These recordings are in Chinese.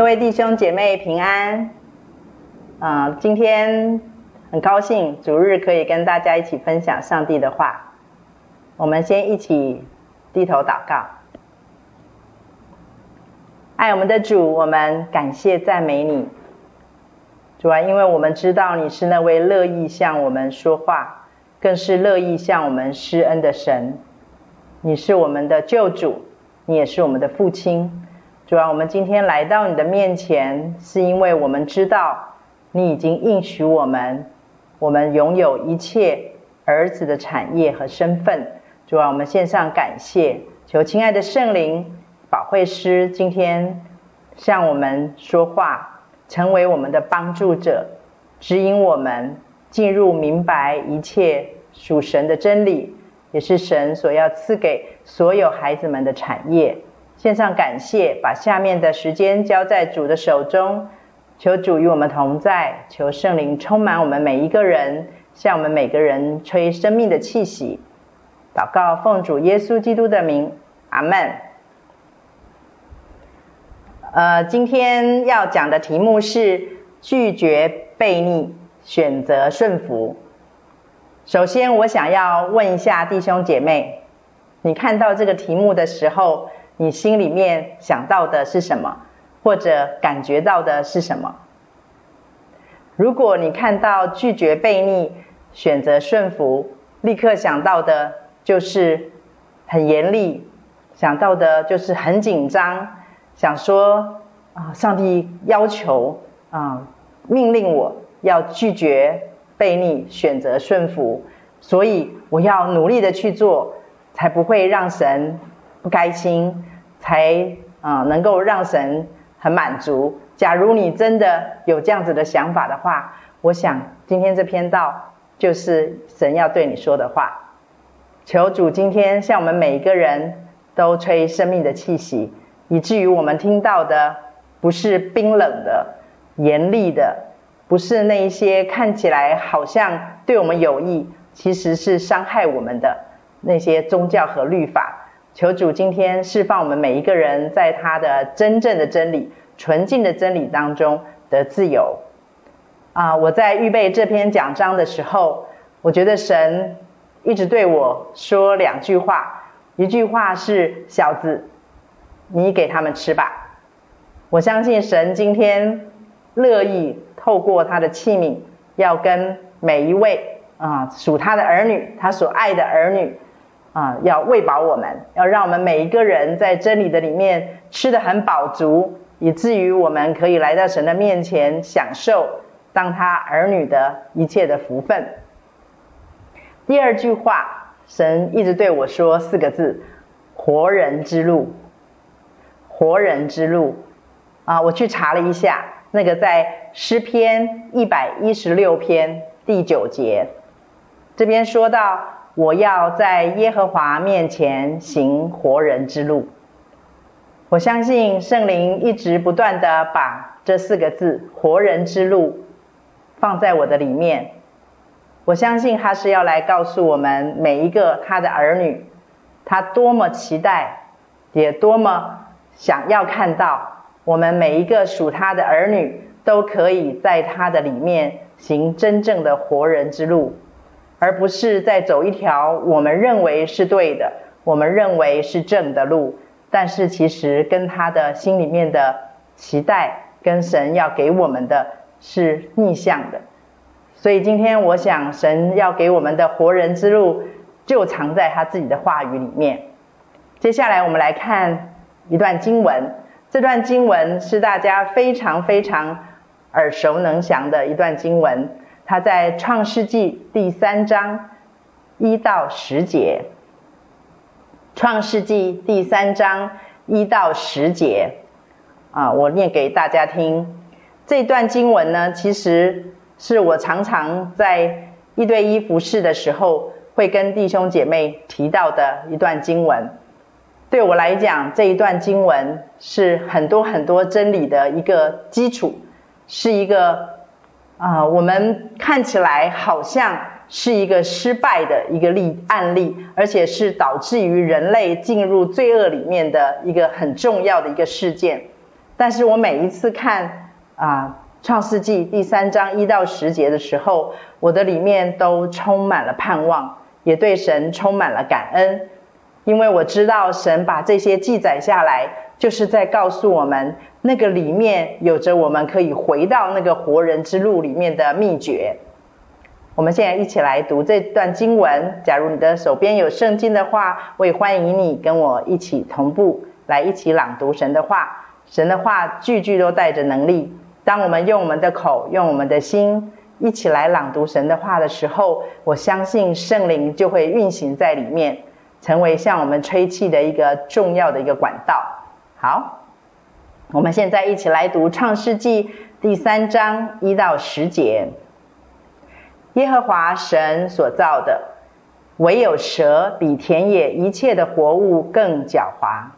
各位弟兄姐妹平安，啊、今天很高兴主日可以跟大家一起分享上帝的话。我们先一起低头祷告，爱我们的主，我们感谢赞美你，主啊，因为我们知道你是那位乐意向我们说话，更是乐意向我们施恩的神。你是我们的救主，你也是我们的父亲。主啊，我们今天来到你的面前，是因为我们知道你已经应许我们，我们拥有一切儿子的产业和身份。主啊，我们献上感谢，求亲爱的圣灵保惠师今天向我们说话，成为我们的帮助者，指引我们进入明白一切属神的真理，也是神所要赐给所有孩子们的产业。献上感谢，把下面的时间交在主的手中，求主与我们同在，求圣灵充满我们每一个人，向我们每个人吹生命的气息。祷告，奉主耶稣基督的名，阿门。呃，今天要讲的题目是拒绝悖逆，选择顺服。首先，我想要问一下弟兄姐妹，你看到这个题目的时候，你心里面想到的是什么，或者感觉到的是什么？如果你看到拒绝悖逆、选择顺服，立刻想到的就是很严厉，想到的就是很紧张，想说啊，上帝要求啊，命令我要拒绝悖逆，选择顺服，所以我要努力的去做，才不会让神不开心。才啊，能够让神很满足。假如你真的有这样子的想法的话，我想今天这篇道就是神要对你说的话。求主今天向我们每一个人都吹生命的气息，以至于我们听到的不是冰冷的、严厉的，不是那一些看起来好像对我们有益，其实是伤害我们的那些宗教和律法。求主今天释放我们每一个人，在他的真正的真理、纯净的真理当中的自由。啊，我在预备这篇讲章的时候，我觉得神一直对我说两句话，一句话是“小子，你给他们吃吧”。我相信神今天乐意透过他的器皿，要跟每一位啊属他的儿女，他所爱的儿女。啊，要喂饱我们，要让我们每一个人在真理的里面吃得很饱足，以至于我们可以来到神的面前，享受当他儿女的一切的福分。第二句话，神一直对我说四个字：活人之路。活人之路。啊，我去查了一下，那个在诗篇一百一十六篇第九节，这边说到。我要在耶和华面前行活人之路。我相信圣灵一直不断的把这四个字“活人之路”放在我的里面。我相信他是要来告诉我们每一个他的儿女，他多么期待，也多么想要看到我们每一个属他的儿女都可以在他的里面行真正的活人之路。而不是在走一条我们认为是对的、我们认为是正的路，但是其实跟他的心里面的期待，跟神要给我们的是逆向的。所以今天我想，神要给我们的活人之路，就藏在他自己的话语里面。接下来我们来看一段经文，这段经文是大家非常非常耳熟能详的一段经文。他在创世纪第三章一到十节，创世纪第三章一到十节，啊，我念给大家听。这段经文呢，其实是我常常在一对一服侍的时候，会跟弟兄姐妹提到的一段经文。对我来讲，这一段经文是很多很多真理的一个基础，是一个。啊，我们看起来好像是一个失败的一个例案例，而且是导致于人类进入罪恶里面的一个很重要的一个事件。但是我每一次看啊《创世纪》第三章一到十节的时候，我的里面都充满了盼望，也对神充满了感恩，因为我知道神把这些记载下来，就是在告诉我们，那个里面有着我们可以回到那个活人之路里面的秘诀。我们现在一起来读这段经文。假如你的手边有圣经的话，我也欢迎你跟我一起同步来一起朗读神的话。神的话句句都带着能力。当我们用我们的口、用我们的心一起来朗读神的话的时候，我相信圣灵就会运行在里面，成为向我们吹气的一个重要的一个管道。好，我们现在一起来读创世记第三章一到十节。耶和华神所造的，唯有蛇比田野一切的活物更狡猾。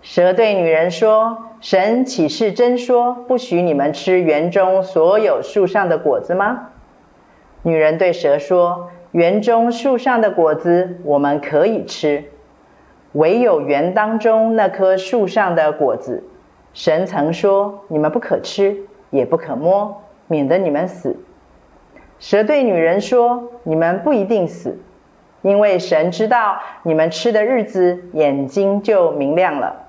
蛇对女人说：“神岂是真说，不许你们吃园中所有树上的果子吗？”女人对蛇说：“园中树上的果子我们可以吃，唯有园当中那棵树上的果子，神曾说你们不可吃，也不可摸，免得你们死。”蛇对女人说：“你们不一定死，因为神知道你们吃的日子，眼睛就明亮了，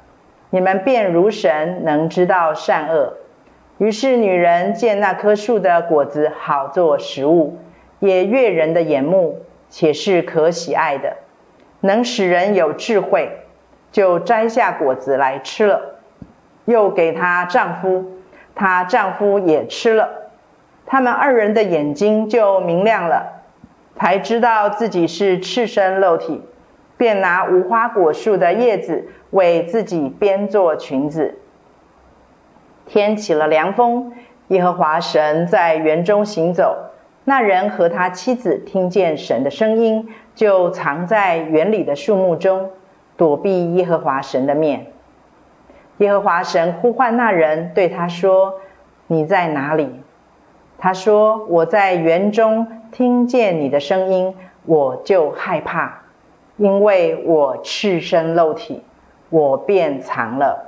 你们便如神，能知道善恶。”于是女人见那棵树的果子好做食物，也悦人的眼目，且是可喜爱的，能使人有智慧，就摘下果子来吃了，又给她丈夫，她丈夫也吃了。他们二人的眼睛就明亮了，才知道自己是赤身露体，便拿无花果树的叶子为自己编做裙子。天起了凉风，耶和华神在园中行走，那人和他妻子听见神的声音，就藏在园里的树木中，躲避耶和华神的面。耶和华神呼唤那人，对他说：“你在哪里？”他说：“我在园中听见你的声音，我就害怕，因为我赤身露体，我便藏了。”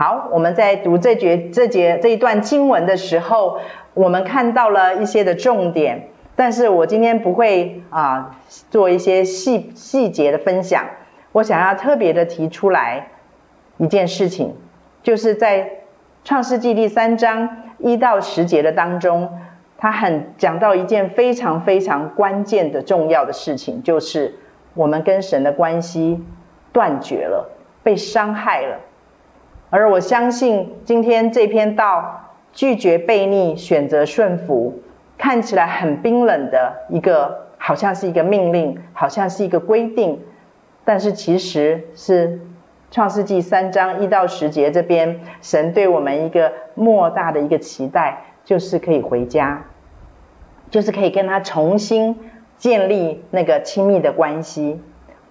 好，我们在读这节这节这一段经文的时候，我们看到了一些的重点，但是我今天不会啊做一些细细节的分享，我想要特别的提出来一件事情，就是在创世纪第三章。一到十节的当中，他很讲到一件非常非常关键的重要的事情，就是我们跟神的关系断绝了，被伤害了。而我相信今天这篇道拒绝悖逆，选择顺服，看起来很冰冷的一个，好像是一个命令，好像是一个规定，但是其实是。创世纪三章一到十节这边，神对我们一个莫大的一个期待，就是可以回家，就是可以跟他重新建立那个亲密的关系。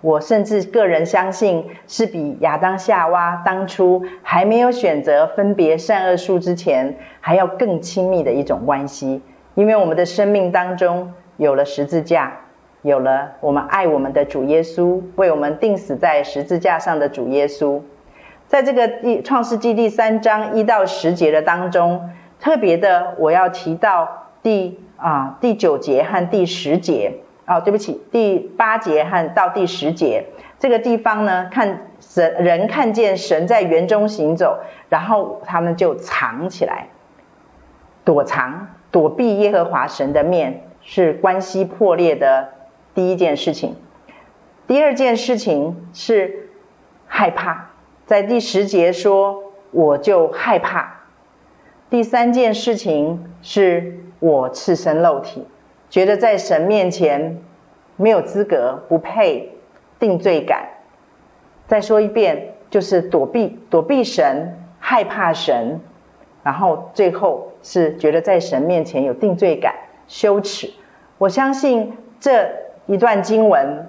我甚至个人相信，是比亚当夏娃当初还没有选择分别善恶树之前，还要更亲密的一种关系。因为我们的生命当中有了十字架。有了我们爱我们的主耶稣，为我们钉死在十字架上的主耶稣，在这个第创世纪第三章一到十节的当中，特别的我要提到第啊第九节和第十节哦，对不起，第八节和到第十节这个地方呢，看神人看见神在园中行走，然后他们就藏起来，躲藏躲避耶和华神的面，是关系破裂的。第一件事情，第二件事情是害怕，在第十节说我就害怕。第三件事情是我赤身露体，觉得在神面前没有资格，不配，定罪感。再说一遍，就是躲避躲避神，害怕神，然后最后是觉得在神面前有定罪感，羞耻。我相信这。一段经文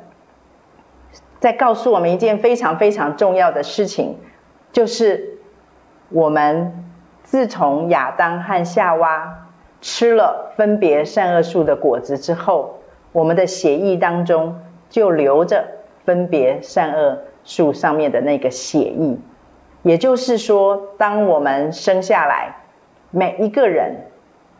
在告诉我们一件非常非常重要的事情，就是我们自从亚当和夏娃吃了分别善恶树的果子之后，我们的血液当中就留着分别善恶树上面的那个血液，也就是说，当我们生下来，每一个人，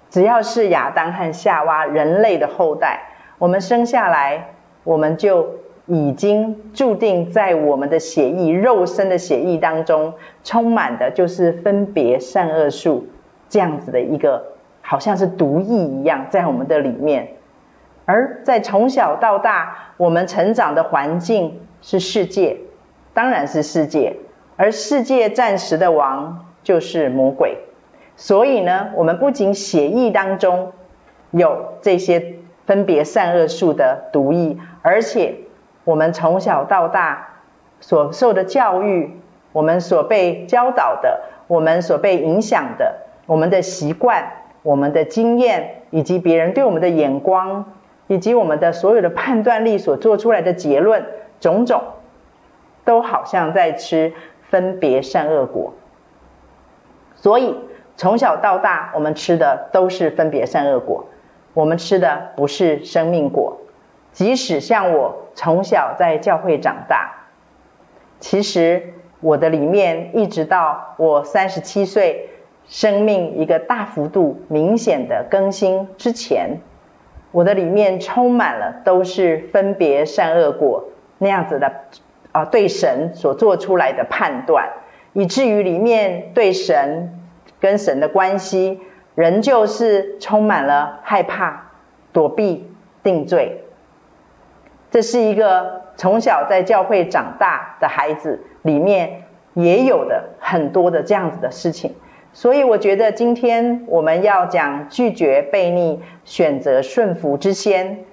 只要是亚当和夏娃人类的后代，我们生下来，我们就已经注定在我们的血液、肉身的血液当中，充满的就是分别善恶树这样子的一个，好像是毒液一样，在我们的里面。而在从小到大，我们成长的环境是世界，当然是世界。而世界暂时的王就是魔鬼，所以呢，我们不仅血液当中有这些分别善恶术的毒液，而且我们从小到大所受的教育，我们所被教导的，我们所被影响的，我们的习惯、我们的经验，以及别人对我们的眼光，以及我们的所有的判断力所做出来的结论，种种，都好像在吃。分别善恶果，所以从小到大，我们吃的都是分别善恶果，我们吃的不是生命果。即使像我从小在教会长大，其实我的里面一直到我三十七岁，生命一个大幅度明显的更新之前，我的里面充满了都是分别善恶果那样子的。啊，对神所做出来的判断，以至于里面对神跟神的关系，仍旧是充满了害怕、躲避、定罪。这是一个从小在教会长大的孩子里面也有的很多的这样子的事情。所以，我觉得今天我们要讲拒绝悖逆、选择顺服之先，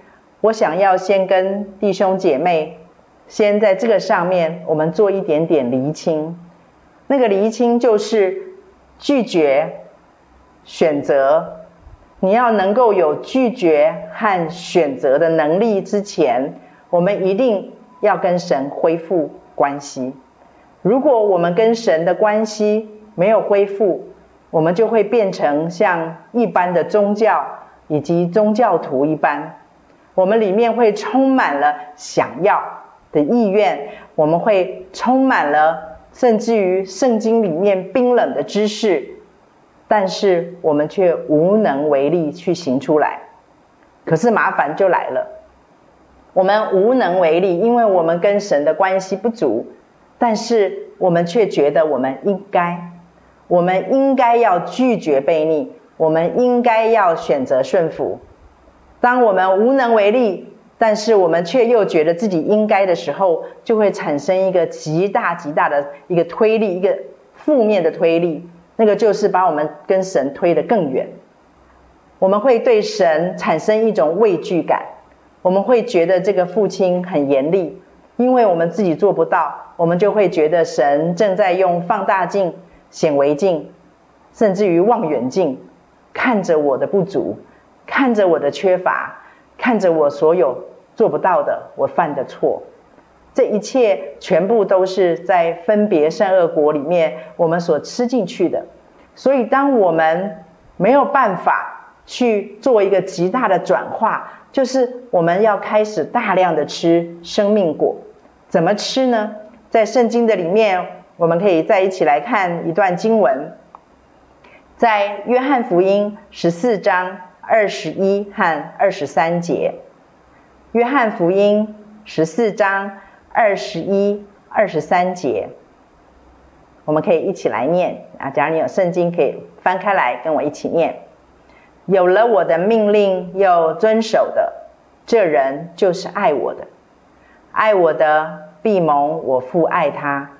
我想要先跟弟兄姐妹。先在这个上面，我们做一点点厘清。那个厘清就是拒绝选择。你要能够有拒绝和选择的能力之前，我们一定要跟神恢复关系。如果我们跟神的关系没有恢复，我们就会变成像一般的宗教以及宗教徒一般，我们里面会充满了想要。的意愿，我们会充满了，甚至于圣经里面冰冷的知识，但是我们却无能为力去行出来。可是麻烦就来了，我们无能为力，因为我们跟神的关系不足，但是我们却觉得我们应该，我们应该要拒绝悖逆，我们应该要选择顺服。当我们无能为力。但是我们却又觉得自己应该的时候，就会产生一个极大极大的一个推力，一个负面的推力，那个就是把我们跟神推得更远。我们会对神产生一种畏惧感，我们会觉得这个父亲很严厉，因为我们自己做不到，我们就会觉得神正在用放大镜、显微镜，甚至于望远镜，看着我的不足，看着我的缺乏。看着我所有做不到的，我犯的错，这一切全部都是在分别善恶果里面我们所吃进去的。所以，当我们没有办法去做一个极大的转化，就是我们要开始大量的吃生命果。怎么吃呢？在圣经的里面，我们可以再一起来看一段经文，在约翰福音十四章。二十一和二十三节，约翰福音十四章二十一、二十三节，我们可以一起来念啊。假如你有圣经，可以翻开来跟我一起念。有了我的命令又遵守的，这人就是爱我的。爱我的必蒙我父爱他，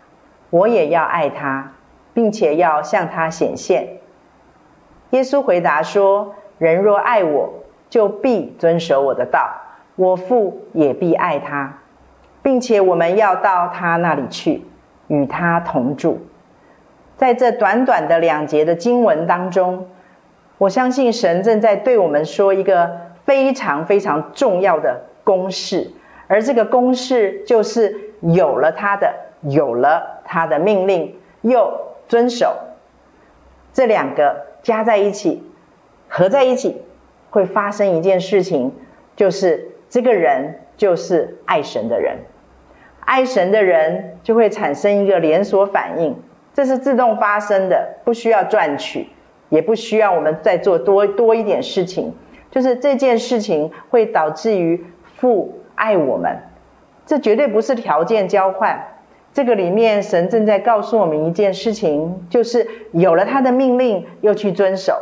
我也要爱他，并且要向他显现。耶稣回答说。人若爱我，就必遵守我的道，我父也必爱他，并且我们要到他那里去，与他同住。在这短短的两节的经文当中，我相信神正在对我们说一个非常非常重要的公式，而这个公式就是有了他的，有了他的命令，又遵守，这两个加在一起。合在一起会发生一件事情，就是这个人就是爱神的人，爱神的人就会产生一个连锁反应。这是自动发生的，不需要赚取，也不需要我们再做多多一点事情。就是这件事情会导致于父爱我们，这绝对不是条件交换。这个里面神正在告诉我们一件事情，就是有了他的命令，又去遵守。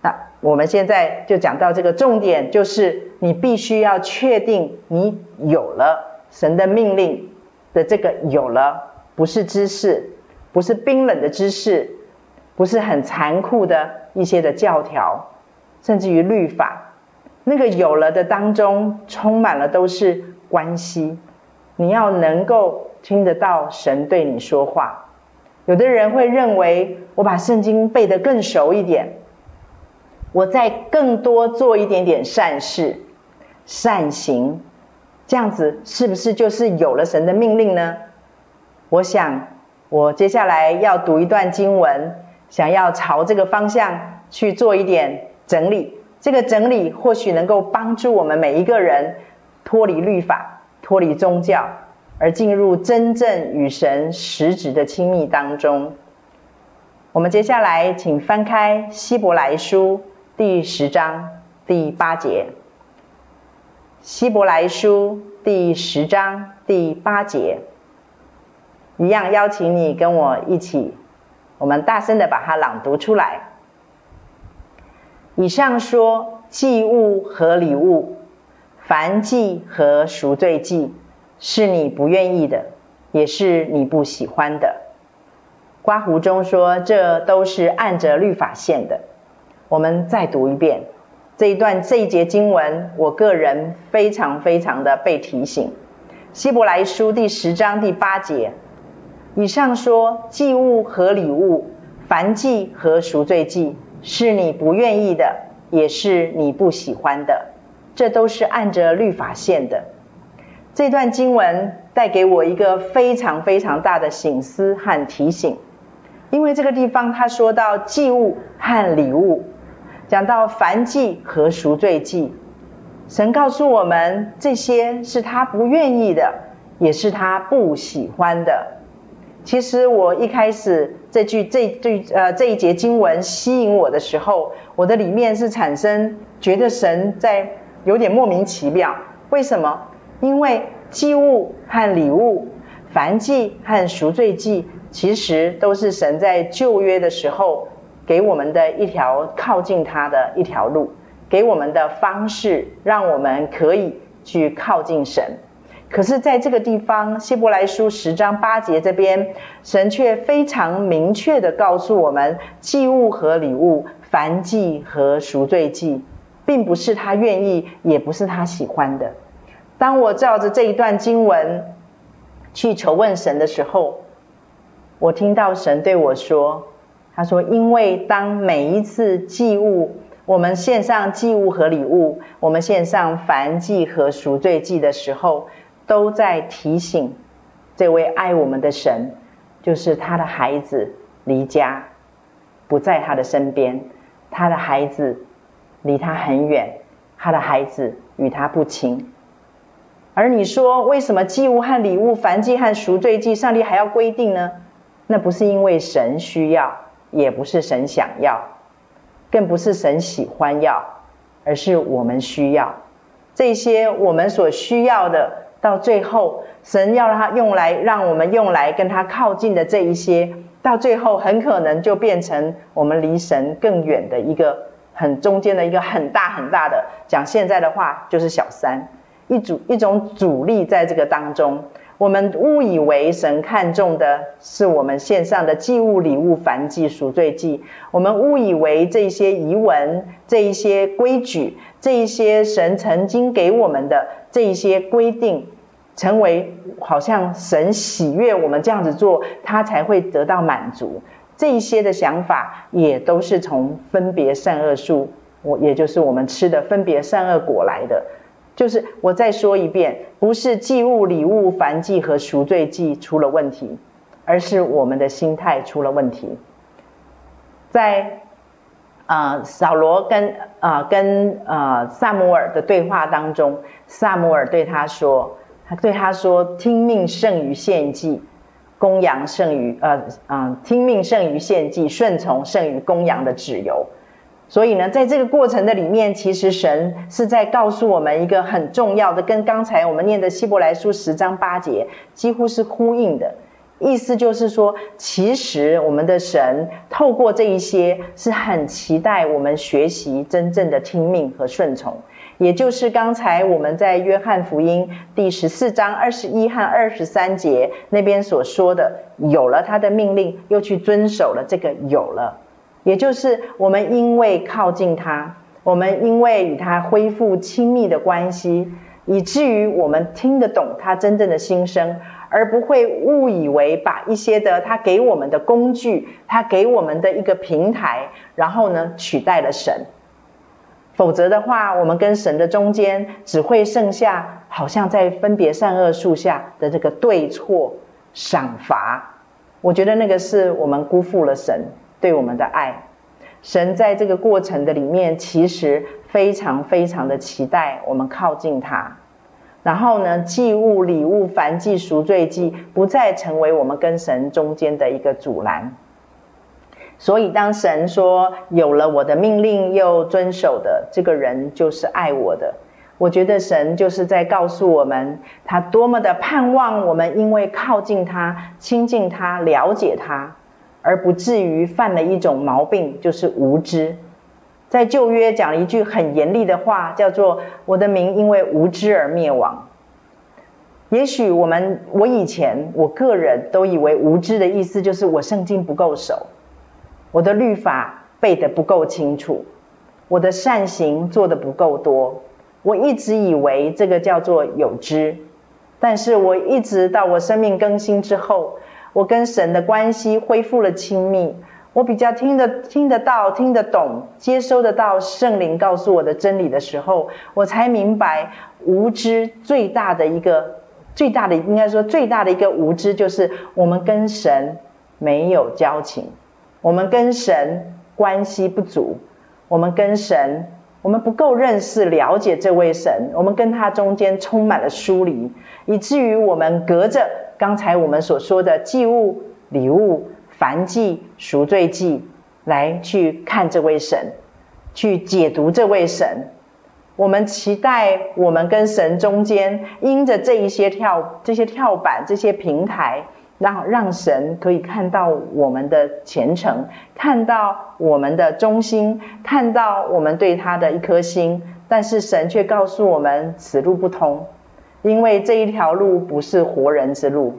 那我们现在就讲到这个重点，就是你必须要确定你有了神的命令的这个有了，不是知识，不是冰冷的知识，不是很残酷的一些的教条。甚至于律法，那个有了的当中，充满了都是关系。你要能够听得到神对你说话。有的人会认为，我把圣经背得更熟一点，我再更多做一点点善事、善行，这样子是不是就是有了神的命令呢？我想，我接下来要读一段经文，想要朝这个方向去做一点。整理这个整理，或许能够帮助我们每一个人脱离律法、脱离宗教，而进入真正与神实质的亲密当中。我们接下来请翻开希伯来书第十章第八节。希伯来书第十章第八节，一样邀请你跟我一起，我们大声的把它朗读出来。以上说祭物和礼物，燔祭和赎罪祭，是你不愿意的，也是你不喜欢的。刮胡中说，这都是按着律法献的。我们再读一遍这一段这一节经文，我个人非常非常的被提醒。希伯来书第十章第八节，以上说祭物和礼物，燔祭和赎罪祭。是你不愿意的，也是你不喜欢的，这都是按着律法献的。这段经文带给我一个非常非常大的省思和提醒，因为这个地方他说到祭物和礼物，讲到燔祭和赎罪祭，神告诉我们这些是他不愿意的，也是他不喜欢的。其实我一开始这句这句呃这一节经文吸引我的时候，我的里面是产生觉得神在有点莫名其妙。为什么？因为祭物和礼物、燔祭和赎罪祭，其实都是神在旧约的时候给我们的一条靠近他的一条路，给我们的方式，让我们可以去靠近神。可是，在这个地方，希伯来书十章八节这边，神却非常明确地告诉我们：祭物和礼物、燔祭和赎罪祭，并不是他愿意，也不是他喜欢的。当我照着这一段经文去求问神的时候，我听到神对我说：“他说，因为当每一次祭物，我们献上祭物和礼物，我们献上燔祭和赎罪祭的时候。”都在提醒这位爱我们的神，就是他的孩子离家不在他的身边，他的孩子离他很远，他的孩子与他不亲。而你说，为什么祭物和礼物、燔祭和赎罪祭，上帝还要规定呢？那不是因为神需要，也不是神想要，更不是神喜欢要，而是我们需要这些我们所需要的。到最后，神要让他用来让我们用来跟他靠近的这一些，到最后很可能就变成我们离神更远的一个很中间的一个很大很大的，讲现在的话就是小三，一组一种阻力在这个当中。我们误以为神看重的是我们献上的祭物、礼物、燔祭、赎罪祭，我们误以为这些仪文、这一些规矩、这一些神曾经给我们的这一些规定。成为好像神喜悦我们这样子做，他才会得到满足。这一些的想法也都是从分别善恶树，我也就是我们吃的分别善恶果来的。就是我再说一遍，不是祭物、礼物、燔祭和赎罪祭出了问题，而是我们的心态出了问题。在啊、呃，扫罗跟啊、呃、跟啊、呃、撒母耳的对话当中，撒母耳对他说。他对他说：“听命胜于献祭，供养胜于呃嗯，听命胜于献祭，顺从胜于供养的旨由。所以呢，在这个过程的里面，其实神是在告诉我们一个很重要的，跟刚才我们念的希伯来书十章八节几乎是呼应的。意思就是说，其实我们的神透过这一些，是很期待我们学习真正的听命和顺从。也就是刚才我们在约翰福音第十四章二十一和二十三节那边所说的，有了他的命令，又去遵守了这个有了。也就是我们因为靠近他，我们因为与他恢复亲密的关系，以至于我们听得懂他真正的心声，而不会误以为把一些的他给我们的工具，他给我们的一个平台，然后呢取代了神。否则的话，我们跟神的中间只会剩下好像在分别善恶树下的这个对错赏罚。我觉得那个是我们辜负了神。对我们的爱，神在这个过程的里面，其实非常非常的期待我们靠近他。然后呢，祭物、礼物、燔祭、赎罪祭，不再成为我们跟神中间的一个阻拦。所以，当神说有了我的命令又遵守的这个人，就是爱我的。我觉得神就是在告诉我们，他多么的盼望我们，因为靠近他、亲近他、了解他。而不至于犯了一种毛病，就是无知。在旧约讲了一句很严厉的话，叫做“我的民因为无知而灭亡”。也许我们，我以前，我个人都以为无知的意思就是我圣经不够熟，我的律法背得不够清楚，我的善行做得不够多。我一直以为这个叫做有知，但是我一直到我生命更新之后。我跟神的关系恢复了亲密，我比较听得听得到、听得懂、接收得到圣灵告诉我的真理的时候，我才明白无知最大的一个、最大的应该说最大的一个无知，就是我们跟神没有交情，我们跟神关系不足，我们跟神我们不够认识、了解这位神，我们跟他中间充满了疏离，以至于我们隔着。刚才我们所说的祭物、礼物、燔祭、赎罪祭，来去看这位神，去解读这位神。我们期待我们跟神中间，因着这一些跳、这些跳板、这些平台，让让神可以看到我们的虔诚，看到我们的忠心，看到我们对他的一颗心。但是神却告诉我们，此路不通。因为这一条路不是活人之路，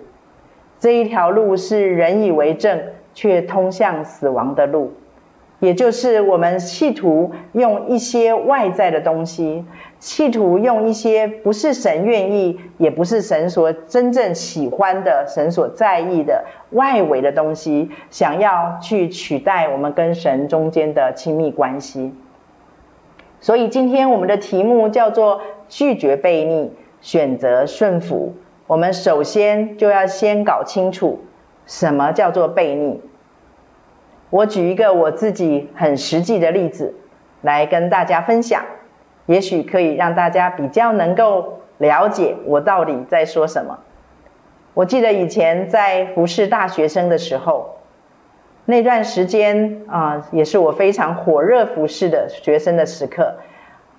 这一条路是人以为正却通向死亡的路，也就是我们企图用一些外在的东西，企图用一些不是神愿意，也不是神所真正喜欢的、神所在意的外围的东西，想要去取代我们跟神中间的亲密关系。所以今天我们的题目叫做拒绝悖逆。选择顺服，我们首先就要先搞清楚什么叫做悖逆。我举一个我自己很实际的例子来跟大家分享，也许可以让大家比较能够了解我到底在说什么。我记得以前在服侍大学生的时候，那段时间啊，也是我非常火热服侍的学生的时刻。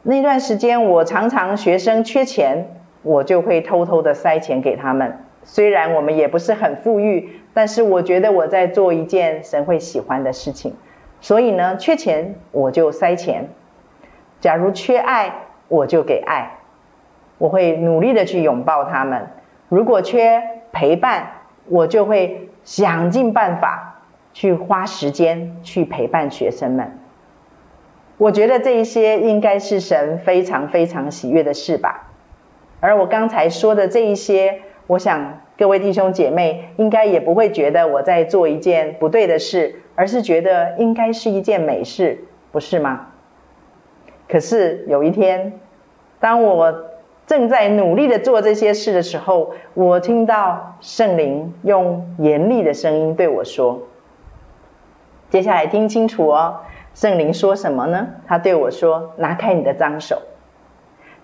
那段时间，我常常学生缺钱。我就会偷偷的塞钱给他们，虽然我们也不是很富裕，但是我觉得我在做一件神会喜欢的事情，所以呢，缺钱我就塞钱，假如缺爱我就给爱，我会努力的去拥抱他们，如果缺陪伴，我就会想尽办法去花时间去陪伴学生们。我觉得这一些应该是神非常非常喜悦的事吧。而我刚才说的这一些，我想各位弟兄姐妹应该也不会觉得我在做一件不对的事，而是觉得应该是一件美事，不是吗？可是有一天，当我正在努力的做这些事的时候，我听到圣灵用严厉的声音对我说：“接下来听清楚哦，圣灵说什么呢？他对我说：‘拿开你的脏手，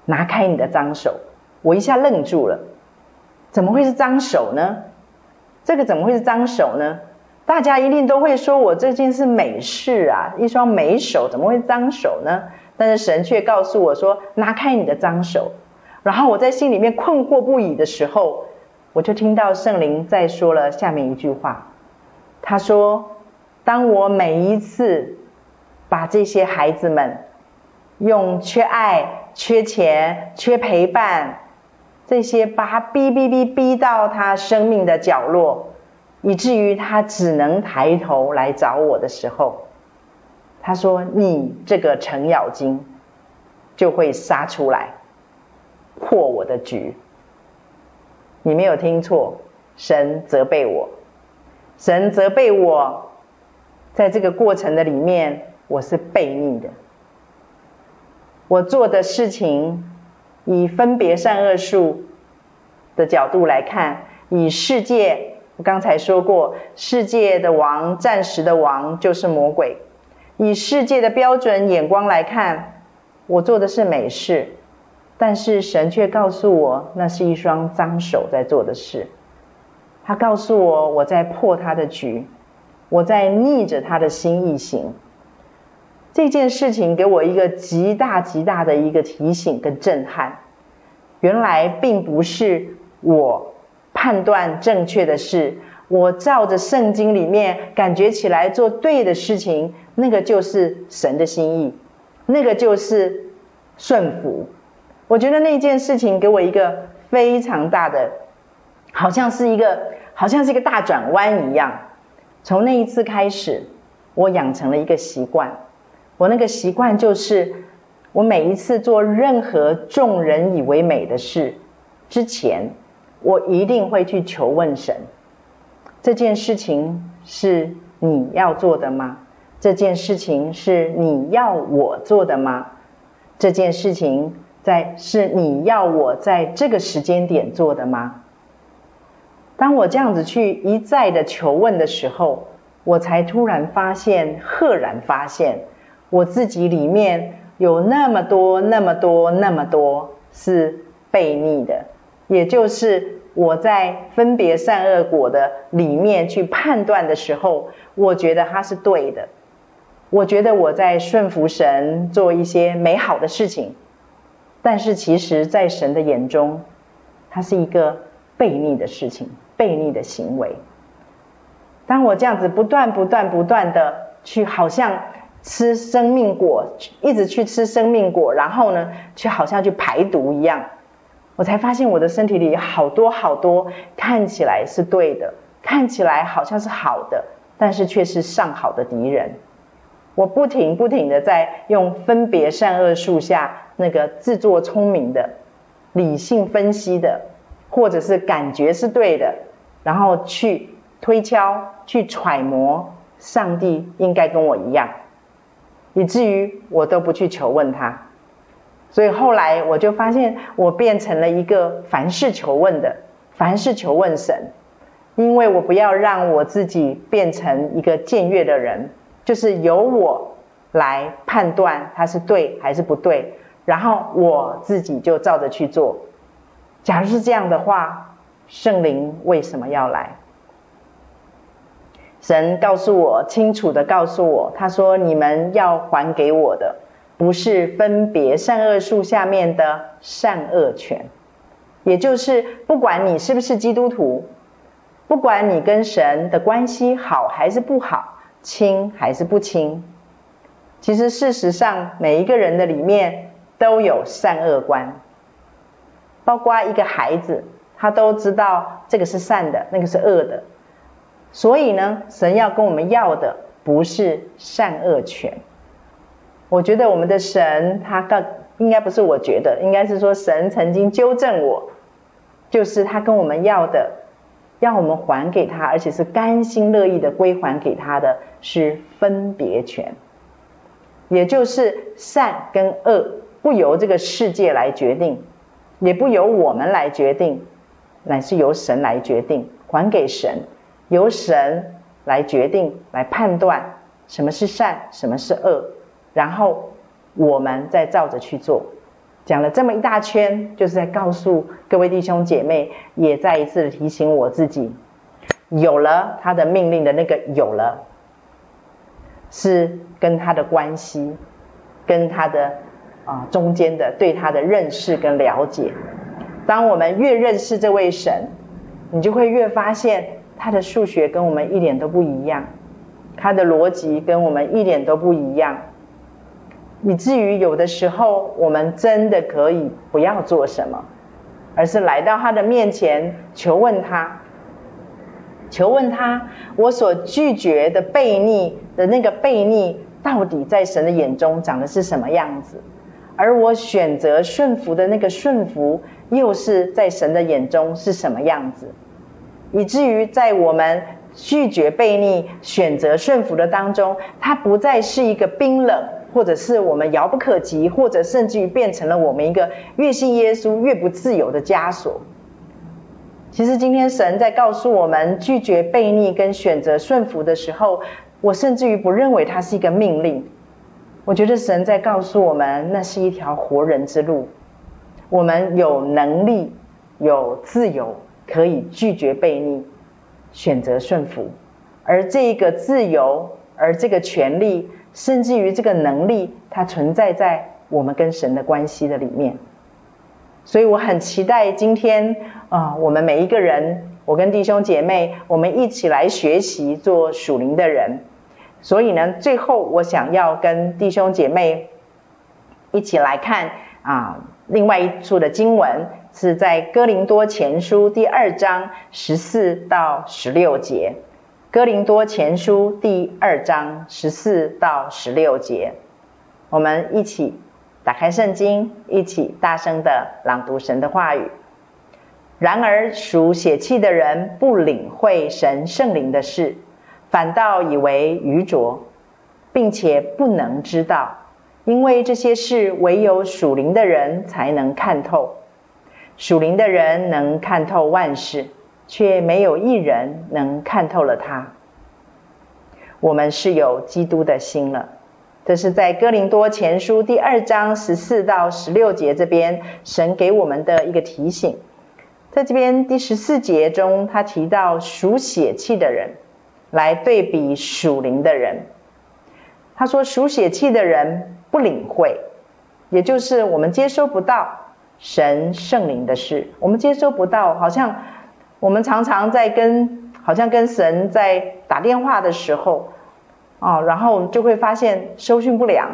拿开你的脏手。’”我一下愣住了，怎么会是脏手呢？这个怎么会是脏手呢？大家一定都会说我这件是美事啊，一双美手怎么会脏手呢？但是神却告诉我说：“拿开你的脏手。”然后我在心里面困惑不已的时候，我就听到圣灵在说了下面一句话。他说：“当我每一次把这些孩子们用缺爱、缺钱、缺陪伴这些把他逼逼逼逼到他生命的角落，以至于他只能抬头来找我的时候，他说：‘你这个程咬金就会杀出来。’”破我的局，你没有听错，神责备我，神责备我，在这个过程的里面，我是悖逆的。我做的事情，以分别善恶树的角度来看，以世界，我刚才说过，世界的王，暂时的王就是魔鬼。以世界的标准眼光来看，我做的是美事。但是神却告诉我，那是一双脏手在做的事。他告诉我，我在破他的局，我在逆着他的心意行。这件事情给我一个极大极大的一个提醒跟震撼。原来并不是我判断正确的事，我照着圣经里面感觉起来做对的事情，那个就是神的心意，那个就是顺服。我觉得那件事情给我一个非常大的，好像是一个，好像是一个大转弯一样。从那一次开始，我养成了一个习惯。我那个习惯就是，我每一次做任何众人以为美的事之前，我一定会去求问神：这件事情是你要做的吗？这件事情是你要我做的吗？这件事情。在是你要我在这个时间点做的吗？当我这样子去一再的求问的时候，我才突然发现，赫然发现，我自己里面有那么多、那么多、那么多是悖逆的，也就是我在分别善恶果的里面去判断的时候，我觉得它是对的，我觉得我在顺服神做一些美好的事情。但是，其实，在神的眼中，它是一个悖逆的事情，悖逆的行为。当我这样子不断、不断、不断的去，好像吃生命果，一直去吃生命果，然后呢，却好像去排毒一样，我才发现我的身体里好多好多看起来是对的，看起来好像是好的，但是却是上好的敌人。我不停不停的在用分别善恶树下那个自作聪明的、理性分析的，或者是感觉是对的，然后去推敲、去揣摩上帝应该跟我一样，以至于我都不去求问他。所以后来我就发现，我变成了一个凡事求问的，凡事求问神，因为我不要让我自己变成一个僭越的人。就是由我来判断它是对还是不对，然后我自己就照着去做。假如是这样的话，圣灵为什么要来？神告诉我，清楚地告诉我，他说：“你们要还给我的，不是分别善恶树下面的善恶权，也就是不管你是不是基督徒，不管你跟神的关系好还是不好。”亲还是不亲？其实事实上，每一个人的里面都有善恶观，包括一个孩子，他都知道这个是善的，那个是恶的。所以呢，神要跟我们要的不是善恶权。我觉得我们的神，他告应该不是我觉得，应该是说神曾经纠正我，就是他跟我们要的。要我们还给他，而且是甘心乐意的归还给他的，是分别权，也就是善跟恶不由这个世界来决定，也不由我们来决定，乃是由神来决定，还给神，由神来决定，来判断什么是善，什么是恶，然后我们再照着去做。讲了这么一大圈，就是在告诉各位弟兄姐妹，也再一次提醒我自己：有了他的命令的那个有了，是跟他的关系，跟他的啊、中间的对他的认识跟了解。当我们越认识这位神，你就会越发现他的数学跟我们一点都不一样，他的逻辑跟我们一点都不一样，以至于有的时候我们真的可以不要做什么，而是来到他的面前求问他。求问他，我所拒绝的悖逆的那个悖逆，到底在神的眼中长的是什么样子？而我选择顺服的那个顺服，又是在神的眼中是什么样子？以至于在我们拒绝悖逆、选择顺服的当中，它不再是一个冰冷，或者是我们遥不可及，或者甚至于变成了我们一个越信耶稣越不自由的枷锁。其实今天神在告诉我们，拒绝悖逆跟选择顺服的时候，我甚至于不认为它是一个命令。我觉得神在告诉我们，那是一条活人之路。我们有能力、有自由，可以拒绝悖逆，选择顺服。而这个自由，而这个权利，甚至于这个能力，它存在在我们跟神的关系的里面。所以我很期待今天啊、我们每一个人，我跟弟兄姐妹，我们一起来学习做属灵的人。所以呢，最后我想要跟弟兄姐妹一起来看啊、另外一处的经文是在哥林多前书第二章十四到十六节。哥林多前书第二章十四到十六节，我们一起。打开圣经，一起大声地朗读神的话语。然而属血气的人不领会神圣灵的事，反倒以为愚拙，并且不能知道，因为这些事唯有属灵的人才能看透。属灵的人能看透万事，却没有一人能看透了他。我们是有基督的心了。这是在哥林多前书第二章十四到十六节这边，神给我们的一个提醒。在这边第十四节中，他提到属血气的人来对比属灵的人。他说属血气的人不领会，也就是我们接收不到神圣灵的事，我们接收不到，好像我们常常在跟，好像跟神在打电话的时候。哦，然后就会发现收讯不良，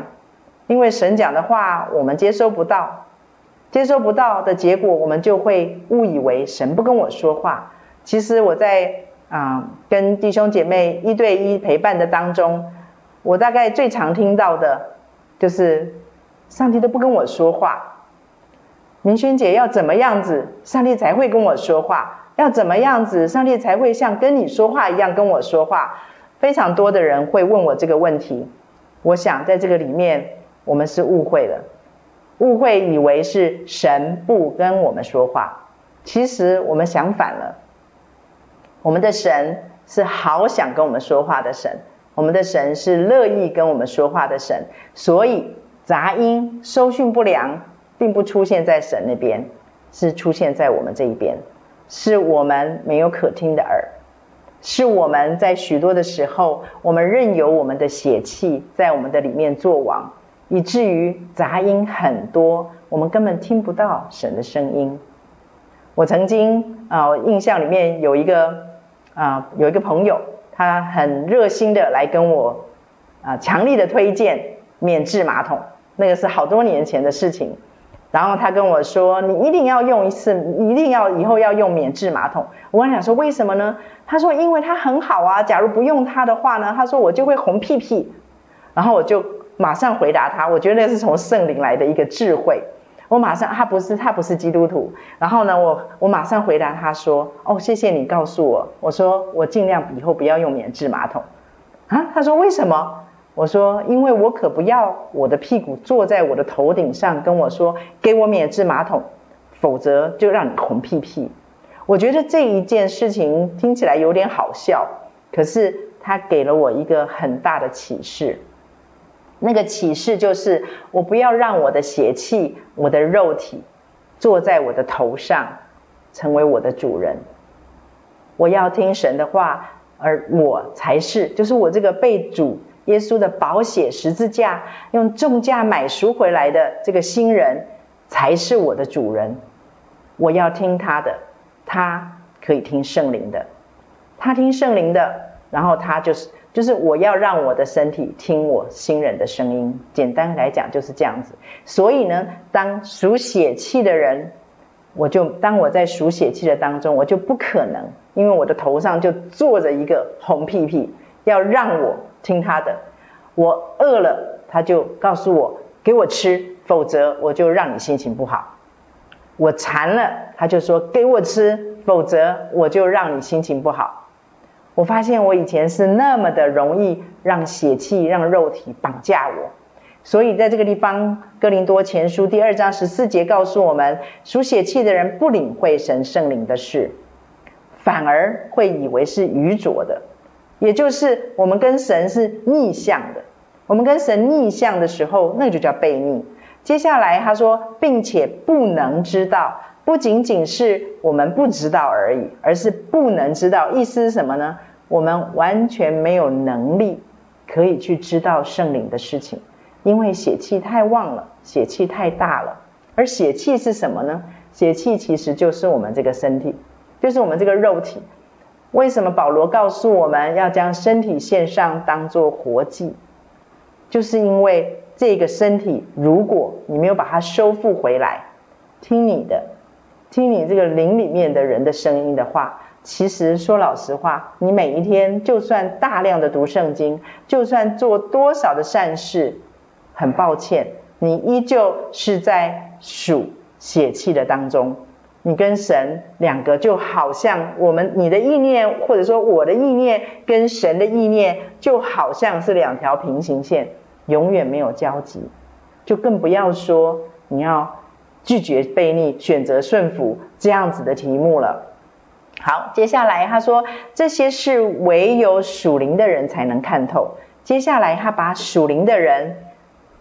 因为神讲的话我们接收不到，接收不到的结果，我们就会误以为神不跟我说话。其实我在啊、跟弟兄姐妹一对一陪伴的当中，我大概最常听到的，就是上帝都不跟我说话。明轩姐要怎么样子，上帝才会跟我说话？要怎么样子，上帝才会像跟你说话一样跟我说话？非常多的人会问我这个问题，我想在这个里面，我们是误会了，误会以为是神不跟我们说话，其实我们想反了。我们的神是好想跟我们说话的神，我们的神是乐意跟我们说话的神，所以杂音收讯不良，并不出现在神那边，是出现在我们这一边，是我们没有可听的耳。是我们在许多的时候，我们任由我们的血气在我们的里面作王，以至于杂音很多，我们根本听不到神的声音。我曾经啊，印象里面有一个啊，有一个朋友，他很热心的来跟我啊，强力的推荐免治马桶，那个是好多年前的事情。然后他跟我说：“你一定要用一次，你一定要以后要用免治马桶。”我跟他讲说：“为什么呢？”他说：“因为它很好啊，假如不用它的话呢，他说我就会红屁屁。”然后我就马上回答他：“我觉得那是从圣灵来的一个智慧。”我马上，他不是他不是基督徒。然后呢，我我马上回答他说：“哦，谢谢你告诉我。”我说：“我尽量以后不要用免治马桶。”啊，他说：“为什么？”我说，因为我可不要我的屁股坐在我的头顶上，跟我说给我免治马桶，否则就让你红屁屁。我觉得这一件事情听起来有点好笑，可是他给了我一个很大的启示。那个启示就是，我不要让我的血气、我的肉体坐在我的头上，成为我的主人。我要听神的话，而我才是，就是我这个被主耶稣的宝血十字架用重价买赎回来的这个新人，才是我的主人。我要听他的，他可以听圣灵的，他听圣灵的，然后他就是就是我要让我的身体听我新人的声音。简单来讲就是这样子。所以呢，当属血气的人。我就当我在属血气的当中，我就不可能，因为我的头上就坐着一个红屁屁，要让我听他的。我饿了，他就告诉我给我吃，否则我就让你心情不好。我馋了，他就说给我吃，否则我就让你心情不好。我发现我以前是那么的容易让血气、让肉体绑架我。所以，在这个地方，《哥林多前书》第二章十四节告诉我们：属血气的人不领会神圣灵的事，反而会以为是愚拙的。也就是我们跟神是逆向的。我们跟神逆向的时候，那就叫悖逆。接下来他说，并且不能知道，不仅仅是我们不知道而已，而是不能知道。意思是什么呢？我们完全没有能力可以去知道圣灵的事情。因为血气太旺了，血气太大了。而血气是什么呢？血气其实就是我们这个身体，就是我们这个肉体。为什么保罗告诉我们要将身体献上，当做活祭？就是因为这个身体，如果你没有把它修复回来，听你的，听你这个灵里面的人的声音的话，其实说老实话，你每一天就算大量的读圣经，就算做多少的善事。很抱歉，你依旧是在数血气的当中，你跟神两个就好像我们你的意念，或者说我的意念跟神的意念，就好像是两条平行线，永远没有交集，就更不要说你要拒绝悖逆，选择顺服这样子的题目了。好，接下来他说这些是唯有属灵的人才能看透。接下来他把属灵的人。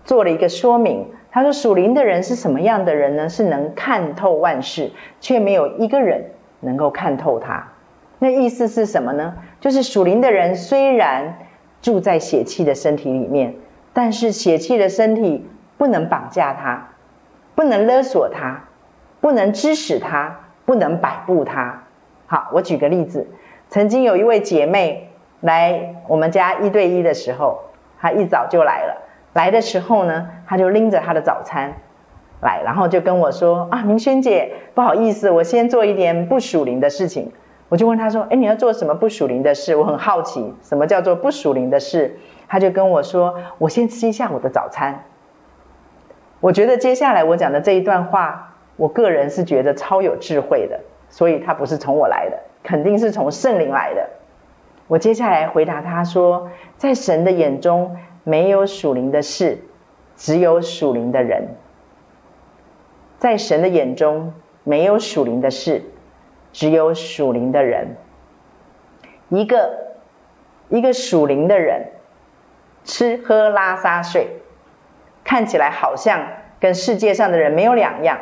做了一个说明，他说：“属灵的人是什么样的人呢？是能看透万事，却没有一个人能够看透他。那意思是什么呢？就是属灵的人虽然住在血气的身体里面，但是血气的身体不能绑架他，不能勒索他，不能指使他，不能摆布他。好，我举个例子，曾经有一位姐妹来我们家一对一的时候，她一早就来了。”来的时候呢，他就拎着他的早餐来，然后就跟我说：“啊，明轩姐，不好意思，我先做一点不属灵的事情。”我就问他说：“哎，你要做什么不属灵的事？”我很好奇，什么叫做不属灵的事？他就跟我说：“我先吃一下我的早餐。”我觉得接下来我讲的这一段话，我个人是觉得超有智慧的，所以他不是从我来的，肯定是从圣灵来的。我接下来回答他说：“在神的眼中。”没有属灵的事，只有属灵的人。在神的眼中，没有属灵的事，只有属灵的人。一个一个属灵的人，吃喝拉撒睡，看起来好像跟世界上的人没有两样，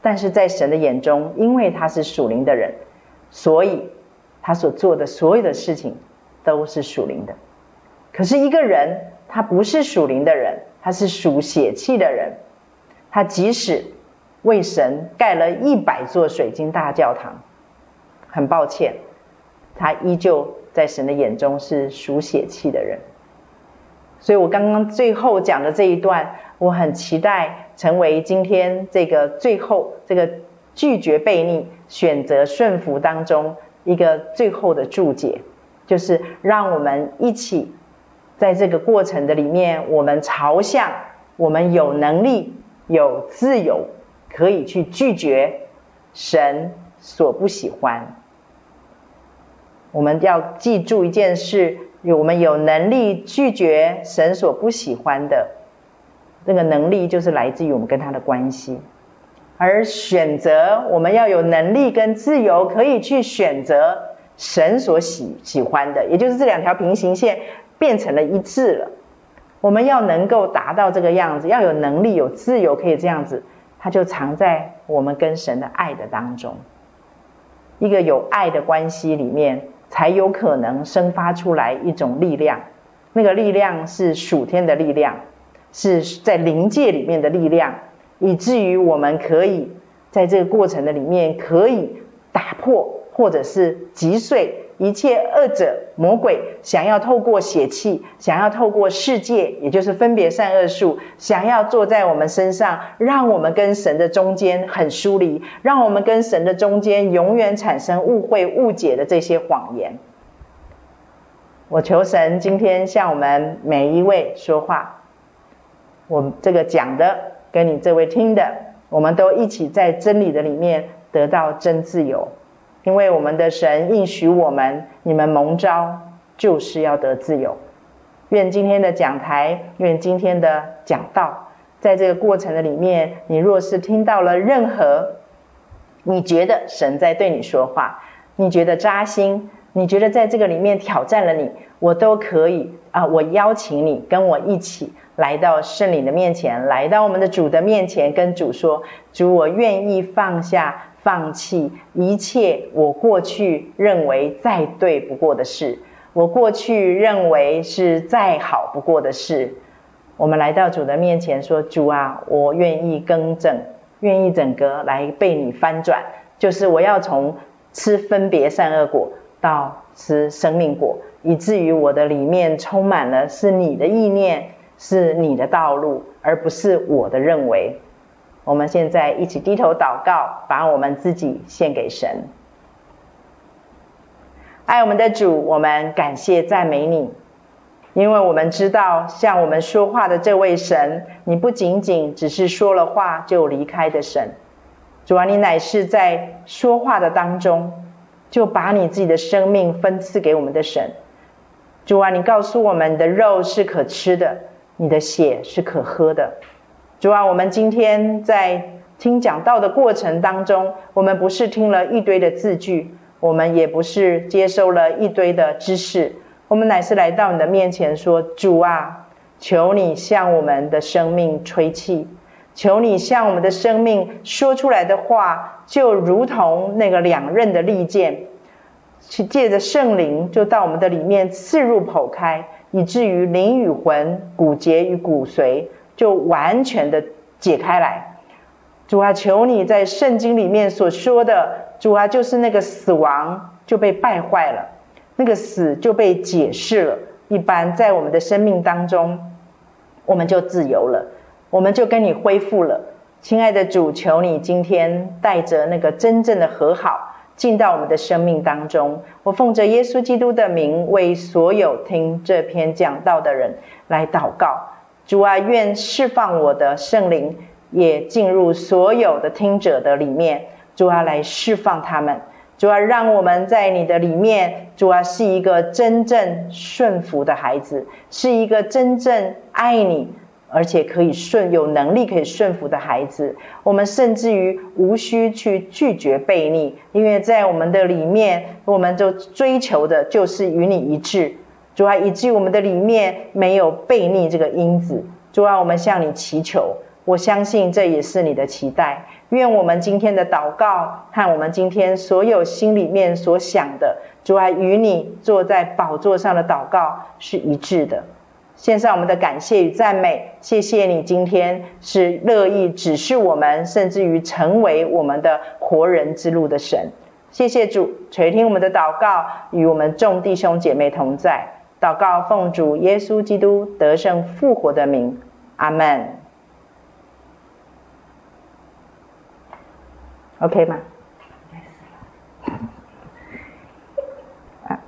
但是在神的眼中，因为他是属灵的人，所以他所做的所有的事情都是属灵的。可是一个人。他不是属灵的人，他是属血气的人。他即使为神盖了一百座水晶大教堂，很抱歉，他依旧在神的眼中是属血气的人。所以我刚刚最后讲的这一段，我很期待成为今天这个最后这个拒绝悖逆、选择顺服当中一个最后的注解，就是让我们一起。在这个过程的里面，我们朝向我们有能力、有自由，可以去拒绝神所不喜欢。我们要记住一件事：我们有能力拒绝神所不喜欢的，这个能力就是来自于我们跟他的关系。而选择，我们要有能力跟自由，可以去选择神所喜喜欢的，也就是这两条平行线。变成了一致了。我们要能够达到这个样子，要有能力、有自由，可以这样子，它就藏在我们跟神的爱的当中。一个有爱的关系里面，才有可能生发出来一种力量。那个力量是属天的力量，是在灵界里面的力量，以至于我们可以在这个过程的里面，可以打破或者是击碎。一切恶者、魔鬼想要透过血气，想要透过世界，也就是分别善恶术，想要坐在我们身上，让我们跟神的中间很疏离，让我们跟神的中间永远产生误会、误解的这些谎言。我求神今天向我们每一位说话，我这个讲的跟你这位听的，我们都一起在真理的里面得到真自由。因为我们的神应许我们，你们蒙召就是要得自由。愿今天的讲台，愿今天的讲道，在这个过程的里面，你若是听到了任何你觉得神在对你说话，你觉得扎心，你觉得在这个里面挑战了你，我都可以啊！我邀请你跟我一起来到圣灵的面前，来到我们的主的面前，跟主说：主，我愿意放下。放弃一切我过去认为再对不过的事，我过去认为是再好不过的事。我们来到主的面前说：“主啊，我愿意更正，愿意整个来被你翻转。就是我要从吃分别善恶果到吃生命果，以至于我的里面充满了是你的意念，是你的道路，而不是我的认为。”我们现在一起低头祷告，把我们自己献给神。爱我们的主，我们感谢赞美你，因为我们知道，向我们说话的这位神，你不仅仅只是说了话就离开的神。主啊，你乃是在说话的当中，就把你自己的生命分赐给我们的神。主啊，你告诉我们，你的肉是可吃的，你的血是可喝的。主啊，我们今天在听讲道的过程当中，我们不是听了一堆的字句，我们也不是接收了一堆的知识，我们乃是来到你的面前说：“主啊，求你向我们的生命吹气，求你向我们的生命说出来的话，就如同那个两刃的利剑，去借着圣灵，就到我们的里面刺入剖开，以至于灵与魂、骨节与骨髓。”就完全的解开来，主啊，求你在圣经里面所说的，主啊，就是那个死亡就被败坏了，那个死就被解释了。一般在我们的生命当中，我们就自由了，我们就跟你恢复了。亲爱的主，求你今天带着那个真正的和好进到我们的生命当中。我奉着耶稣基督的名，为所有听这篇讲道的人来祷告。主啊，愿释放我的圣灵，也进入所有的听者的里面。主啊，来释放他们。主啊，让我们在你的里面。主啊，是一个真正顺服的孩子，是一个真正爱你，而且可以顺有能力可以顺服的孩子。我们甚至于无需去拒绝悖逆，因为在我们的里面，我们就追求的就是与你一致。主啊，以至于我们的里面没有悖逆这个因子。主啊，我们向你祈求，我相信这也是你的期待。愿我们今天的祷告和我们今天所有心里面所想的，主啊，与你坐在宝座上的祷告是一致的。献上我们的感谢与赞美，谢谢你今天是乐意指示我们，甚至于成为我们的活人之路的神。谢谢主垂听我们的祷告，与我们众弟兄姐妹同在。祷告，奉主耶稣基督得胜复活的名，阿门。OK 吗？啊。